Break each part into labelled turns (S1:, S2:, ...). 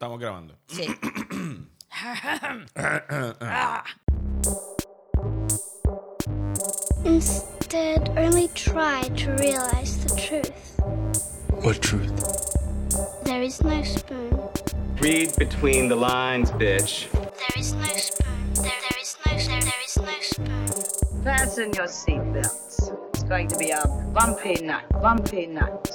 S1: Estamos grabando.
S2: Sí.
S3: Instead, only try to realize the truth.
S4: What truth?
S3: There is no spoon.
S5: Read between the lines, bitch.
S3: There is no spoon. There, there is no, there, there is no spoon.
S6: Fasten your seatbelts. It's going to be a bumpy night, bumpy night.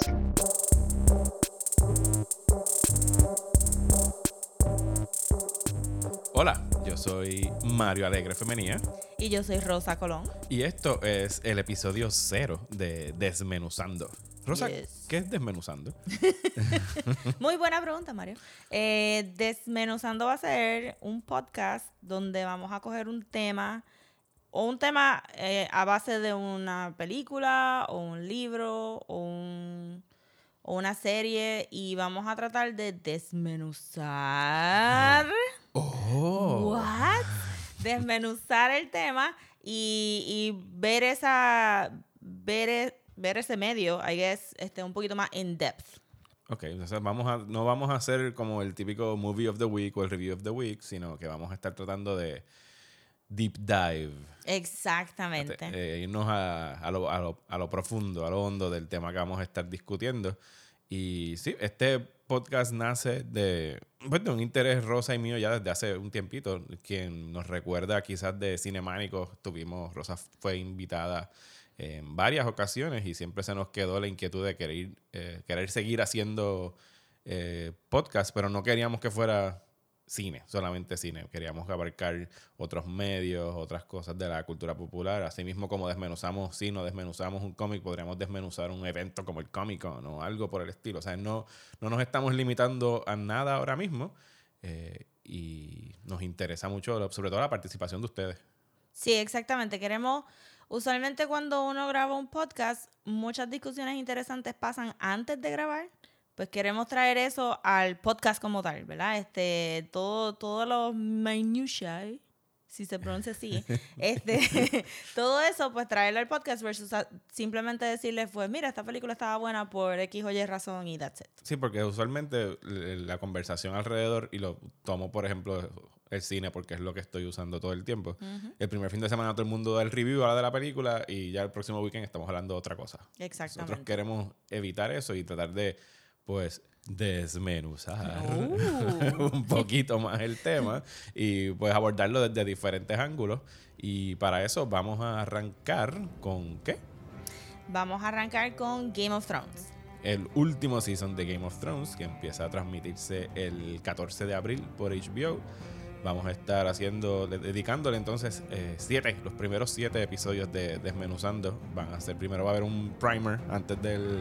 S1: Hola, yo soy Mario Alegre Femenía
S2: Y yo soy Rosa Colón.
S1: y esto es el episodio cero de Desmenuzando. Rosa,
S2: Yes.
S1: ¿qué es Desmenuzando?
S2: Muy buena pregunta, Mario. Eh, Desmenuzando va a ser un podcast donde vamos a coger un tema o un tema eh, a base de una película o un libro o, un- o una serie y vamos a tratar de desmenuzar.
S1: Oh.
S2: What? Desmenuzar el tema y, y ver esa ver, e- ver ese medio, I guess, este, un poquito más in depth.
S1: Ok, entonces vamos a, no vamos a hacer como el típico movie of the week o el review of the week, sino que vamos a estar tratando de deep dive.
S2: Exactamente.
S1: eh, irnos a, a lo, a lo- a lo profundo, a lo hondo del tema que vamos a estar discutiendo. Y sí, este podcast nace de, pues, de un interés rosa y mío ya desde hace un tiempito. Quien nos recuerda quizás de Cinemánicos, tuvimos, Rosa fue invitada en varias ocasiones y siempre se nos quedó la inquietud de querer, eh, querer seguir haciendo eh, podcast, pero no queríamos que fuera cine, solamente cine. Queríamos abarcar otros medios, otras cosas de la cultura popular. Así mismo como desmenuzamos cine desmenuzamos un cómic, podríamos desmenuzar un evento como el Comic Con o algo por el estilo. O sea, no, no nos estamos limitando a nada ahora mismo eh, y nos interesa mucho, sobre todo la participación de ustedes.
S2: Sí, exactamente. Queremos, usualmente cuando uno graba un podcast, muchas discusiones interesantes pasan antes de grabar. Pues queremos traer eso al podcast como tal, ¿verdad? Este, todo, todos los minutiae, si se pronuncia así, este, todo eso, pues traerlo al podcast versus a- simplemente decirles, pues mira, esta película estaba buena por X o Y razón y that's it.
S1: Sí, porque usualmente la conversación alrededor, y lo tomo por ejemplo el cine porque es lo que estoy usando todo el tiempo. El primer fin de semana todo el mundo da el review habla de la película y ya el próximo weekend estamos hablando de otra cosa. Nosotros
S2: Exactamente.
S1: queremos evitar eso y tratar de, pues, desmenuzar
S2: Uh.
S1: un poquito más el tema y pues abordarlo desde diferentes ángulos. Y para eso vamos a arrancar con ¿qué?
S2: Vamos a arrancar con Game of Thrones.
S1: el último season de Game of Thrones, que empieza a transmitirse el 14 de abril por HBO. Vamos a estar haciendo, de- dedicándole entonces eh, siete, los primeros siete episodios de Desmenuzando. Van a ser, primero va a haber un primer antes del,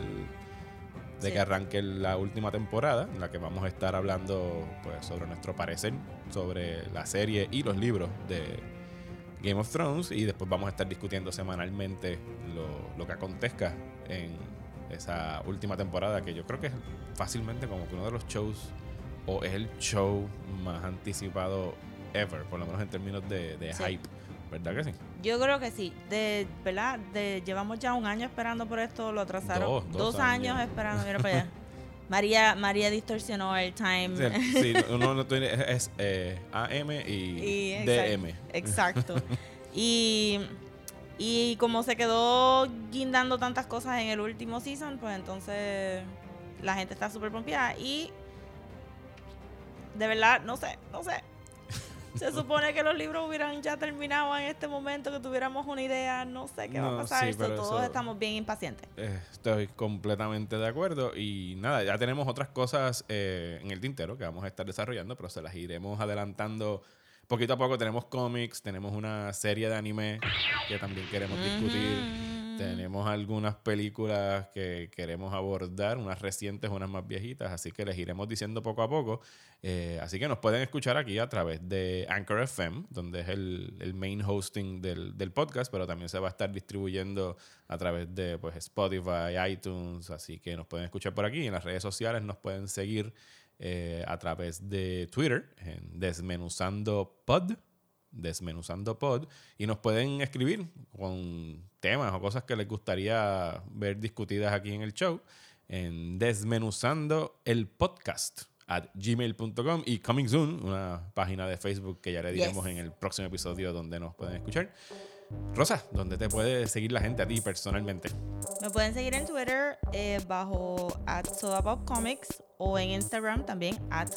S1: de
S2: Sí.
S1: que arranque la última temporada, en la que vamos a estar hablando pues, sobre nuestro parecer, sobre la serie y los libros de Game of Thrones. Y después vamos a estar discutiendo semanalmente lo, lo que acontezca en esa última temporada, que yo creo que es fácilmente como que uno de los shows, o es el show más anticipado ever, por lo menos en términos de, de
S2: Sí.
S1: hype. ¿Verdad que sí?
S2: Yo creo que sí. De, ¿verdad? De, llevamos ya un año esperando por esto, lo atrasaron.
S1: Dos, dos
S2: años.
S1: años.
S2: esperando, mira para allá. María, María distorsionó el time.
S1: Sí, sí, uno no tiene, es, es, eh, AM y,
S2: Y
S1: DM.
S2: Exacto. y, y como se quedó guindando tantas cosas en el último season, pues entonces la gente está súper pompeada. Y de verdad, no sé, no sé. Se supone que los libros hubieran ya terminado en este momento, que tuviéramos una idea, no sé qué va a pasar.
S1: sí,
S2: todos
S1: eso-
S2: estamos bien impacientes.
S1: Eh, Estoy completamente de acuerdo. Y nada, ya tenemos otras cosas eh, en el tintero que vamos a estar desarrollando, pero se las iremos adelantando poquito a poco. Tenemos cómics, tenemos una serie de anime que también queremos discutir.
S2: Ujú.
S1: Tenemos algunas películas que queremos abordar, unas recientes, unas más viejitas, así que les iremos diciendo poco a poco. Eh, así que nos pueden escuchar aquí a través de Anchor FM, donde es el, el main hosting del, del podcast, pero también se va a estar distribuyendo a través de pues, Spotify, iTunes, así que nos pueden escuchar por aquí. En las redes sociales nos pueden seguir eh, a través de Twitter, en Desmenuzando Pod. Desmenuzando Pod y nos pueden escribir con temas o cosas que les gustaría ver discutidas aquí en el show en desmenuzando el podcast at gmail.com y Coming Soon, una página de Facebook que ya le diremos
S2: Yes.
S1: en el próximo episodio donde nos pueden escuchar. Rosa, ¿dónde te puede seguir la gente a ti personalmente?
S2: Me pueden seguir en Twitter eh, bajo at Comics o en Instagram también at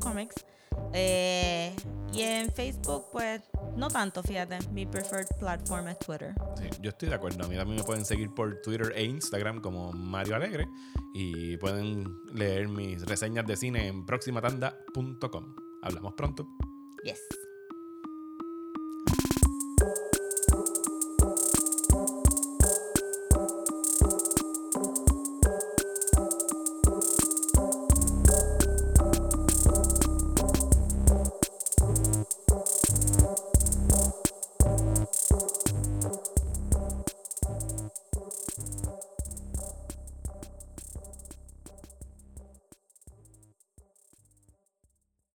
S2: Comics. Eh, y en Facebook, pues no tanto, fíjate. Mi preferred platform es Twitter.
S1: Sí, yo estoy de acuerdo. A mí también me pueden seguir por Twitter e Instagram como Mario Alegre y pueden leer mis reseñas de cine en proximatanda.com. Hablamos pronto.
S2: Yes.